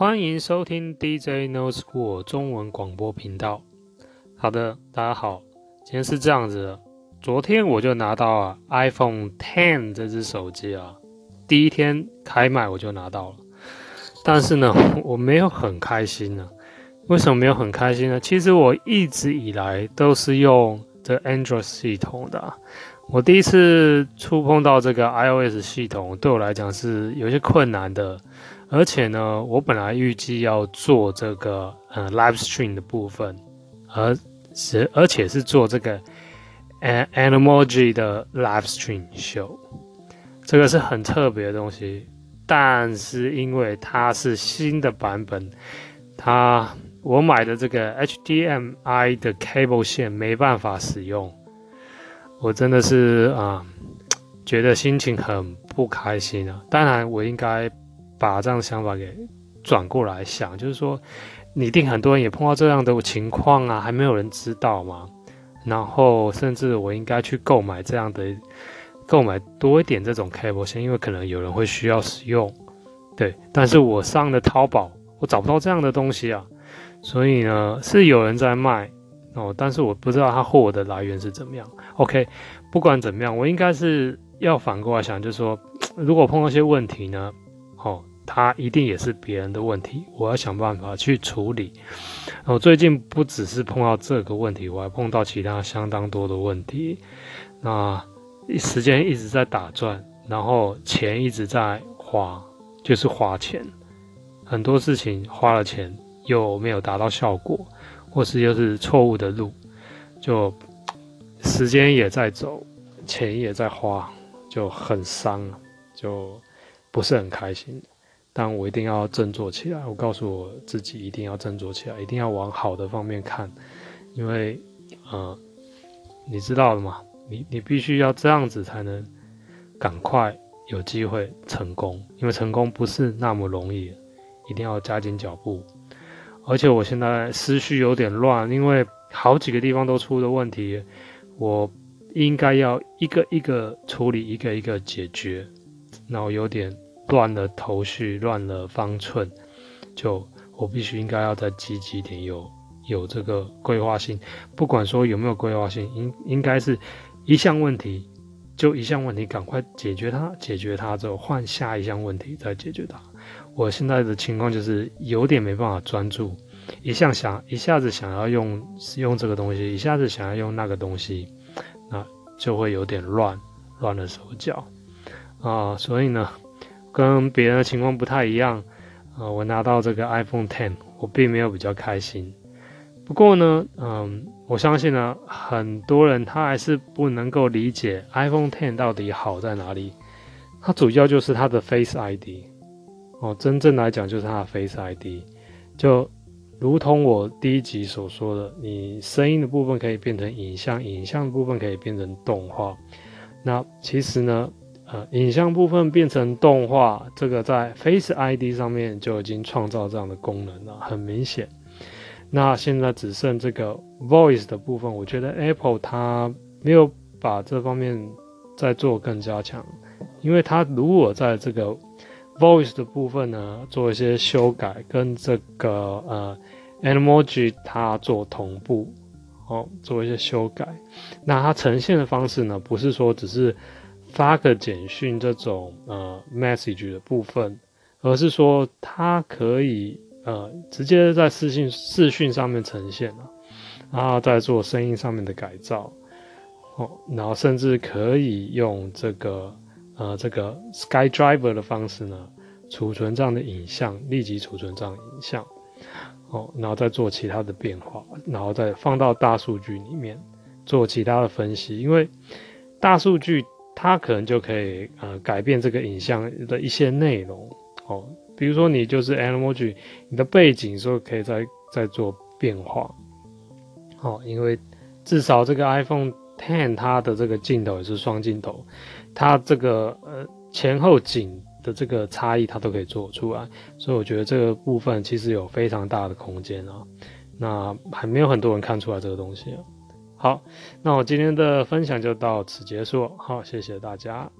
欢迎收听 DJ No School 中文广播频道。好的，大家好，今天是这样子的。昨天我就拿到了 iPhone Ten 这只手机啊，第一天开卖我就拿到了。但是呢，我没有很开心呢。为什么没有很开心呢？其实我一直以来都是用这 Android 系统的。我第一次触碰到这个 iOS 系统，对我来讲是有些困难的。而且呢，我本来预计要做这个呃 live stream 的部分，而是而且是做这个 Animoji 的 live stream show，这个是很特别的东西。但是因为它是新的版本，它我买的这个 HDMI 的 cable 线没办法使用，我真的是啊、觉得心情很不开心啊。当然，我应该。把这样的想法给转过来想，就是说，你一定很多人也碰到这样的情况啊，还没有人知道嘛。然后，甚至我应该去购买这样的，购买多一点这种 cable 线，因为可能有人会需要使用。对，但是我上了淘宝，我找不到这样的东西啊。所以呢，是有人在卖哦，但是我不知道他货的来源是怎么样。OK，不管怎么样，我应该是要反过来想，就是说，如果碰到一些问题呢，哦。它一定也是别人的问题，我要想办法去处理。我最近不只是碰到这个问题，我还碰到其他相当多的问题。那时间一直在打转，然后钱一直在花，就是花钱。很多事情花了钱又没有达到效果，或是又是错误的路，就时间也在走，钱也在花，就很伤，就不是很开心。但我一定要振作起来。我告诉我自己，一定要振作起来，一定要往好的方面看，因为，呃，你知道的嘛，你你必须要这样子才能赶快有机会成功，因为成功不是那么容易，一定要加紧脚步。而且我现在思绪有点乱，因为好几个地方都出了问题，我应该要一个一个处理，一个一个解决，然后有点。乱了头绪，乱了方寸，就我必须应该要再积极点，有有这个规划性。不管说有没有规划性，应应该是一项问题就一项问题，赶快解决它，解决它之后换下一项问题再解决它。我现在的情况就是有点没办法专注，一项想一下子想要用用这个东西，一下子想要用那个东西，那就会有点乱，乱了手脚啊，所以呢。跟别人的情况不太一样，啊、呃，我拿到这个 iPhone Ten，我并没有比较开心。不过呢，嗯，我相信呢，很多人他还是不能够理解 iPhone Ten 到底好在哪里。它主要就是它的 Face ID，哦，真正来讲就是它的 Face ID，就如同我第一集所说的，你声音的部分可以变成影像，影像的部分可以变成动画。那其实呢？呃，影像部分变成动画，这个在 Face ID 上面就已经创造这样的功能了，很明显。那现在只剩这个 Voice 的部分，我觉得 Apple 它没有把这方面再做更加强，因为它如果在这个 Voice 的部分呢做一些修改，跟这个呃 Animoji 它做同步，哦，做一些修改，那它呈现的方式呢，不是说只是。发个简讯这种呃 message 的部分，而是说它可以呃直接在视讯视讯上面呈现了，然后再做声音上面的改造，哦，然后甚至可以用这个呃这个 SkyDriver 的方式呢储存这样的影像，立即储存这样影像，哦，然后再做其他的变化，然后再放到大数据里面做其他的分析，因为大数据。它可能就可以呃改变这个影像的一些内容哦，比如说你就是 Animoji，你的背景说可以再再做变化，哦，因为至少这个 iPhone Ten 它的这个镜头也是双镜头，它这个呃前后景的这个差异它都可以做出来，所以我觉得这个部分其实有非常大的空间啊，那还没有很多人看出来这个东西。好，那我今天的分享就到此结束。好，谢谢大家。